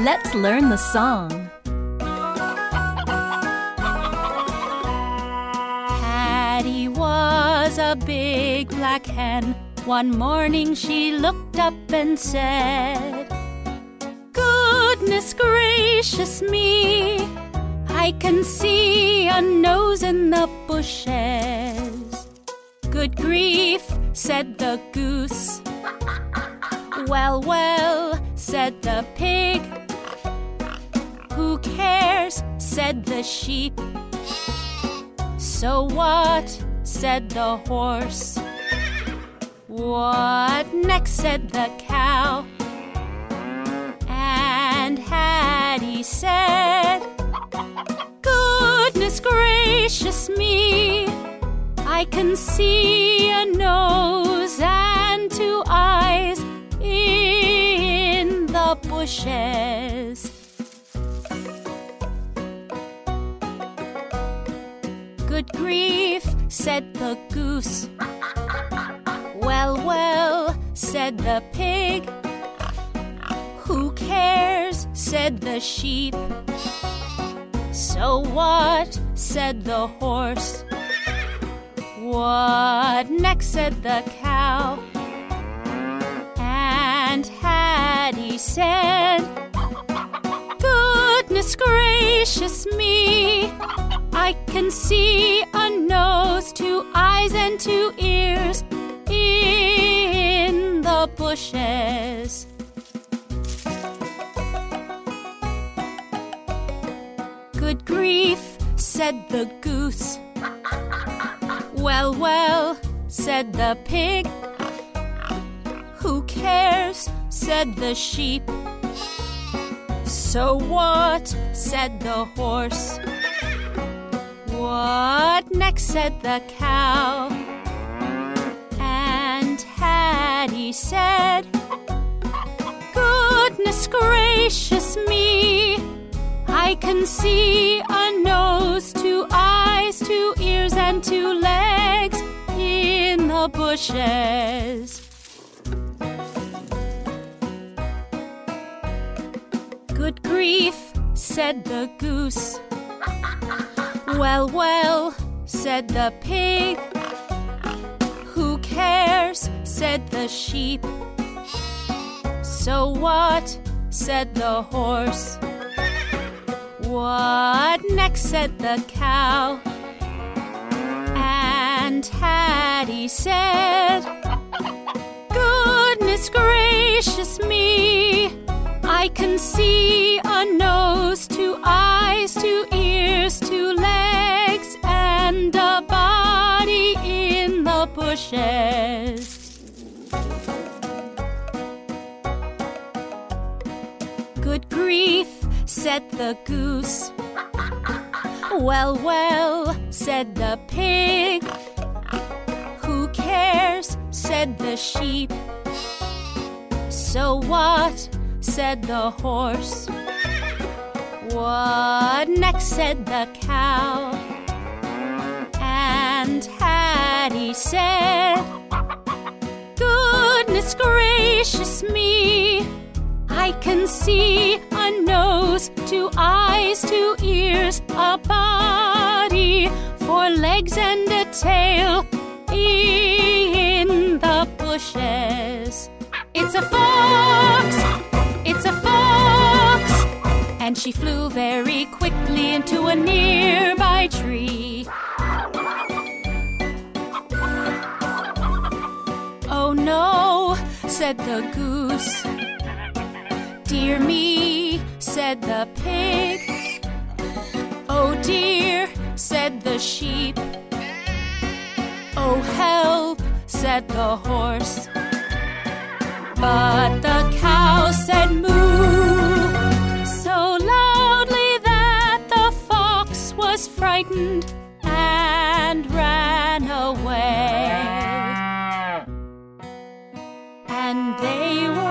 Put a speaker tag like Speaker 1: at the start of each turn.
Speaker 1: Let's learn the song.
Speaker 2: Hattie was a big black hen. One morning she looked up and said, Goodness gracious me, I can see a nose in the bushes. Good grief, said the goose. Well, well, said the pig. Cares, said the sheep. So what, said the horse. What next, said the cow. And Hattie said, Goodness gracious me, I can see a nose and two eyes in the bushes. Good grief, said the goose. Well, well, said the pig. Who cares, said the sheep. So what, said the horse. What next, said the cow. And Hattie said, Goodness gracious me, I can see a nose, two eyes, and two ears in the bushes. Good grief, said the goose. Well, well, said the pig. Who cares, said the sheep. So what, said the horse. What next, said the cow. And Hattie said, Goodness gracious me, I can see a nose, two eyes, two ears, and two legs in the bushes. Good grief, said the goose. Well, well, said the pig. Who cares, said the sheep. So what, said the horse. What next, said the cow. And Hattie said, Goodness gracious me, Can see a nose, two eyes, two ears, two legs, and a body in the bushes. Good grief, said the goose. Well, well, said the pig. Who cares, said the sheep. So what, said the horse. What next, said the cow. And Hattie said, Goodness gracious me, I can see a nose, two eyes, two ears, a body, four legs, and a tail in the bushes. It's a fox! And she flew very quickly into a nearby tree. Oh no, said the goose. Dear me, said the pig. Oh dear, said the sheep. Oh help, said the horse. But the cow said moo frightened and ran away. And they were.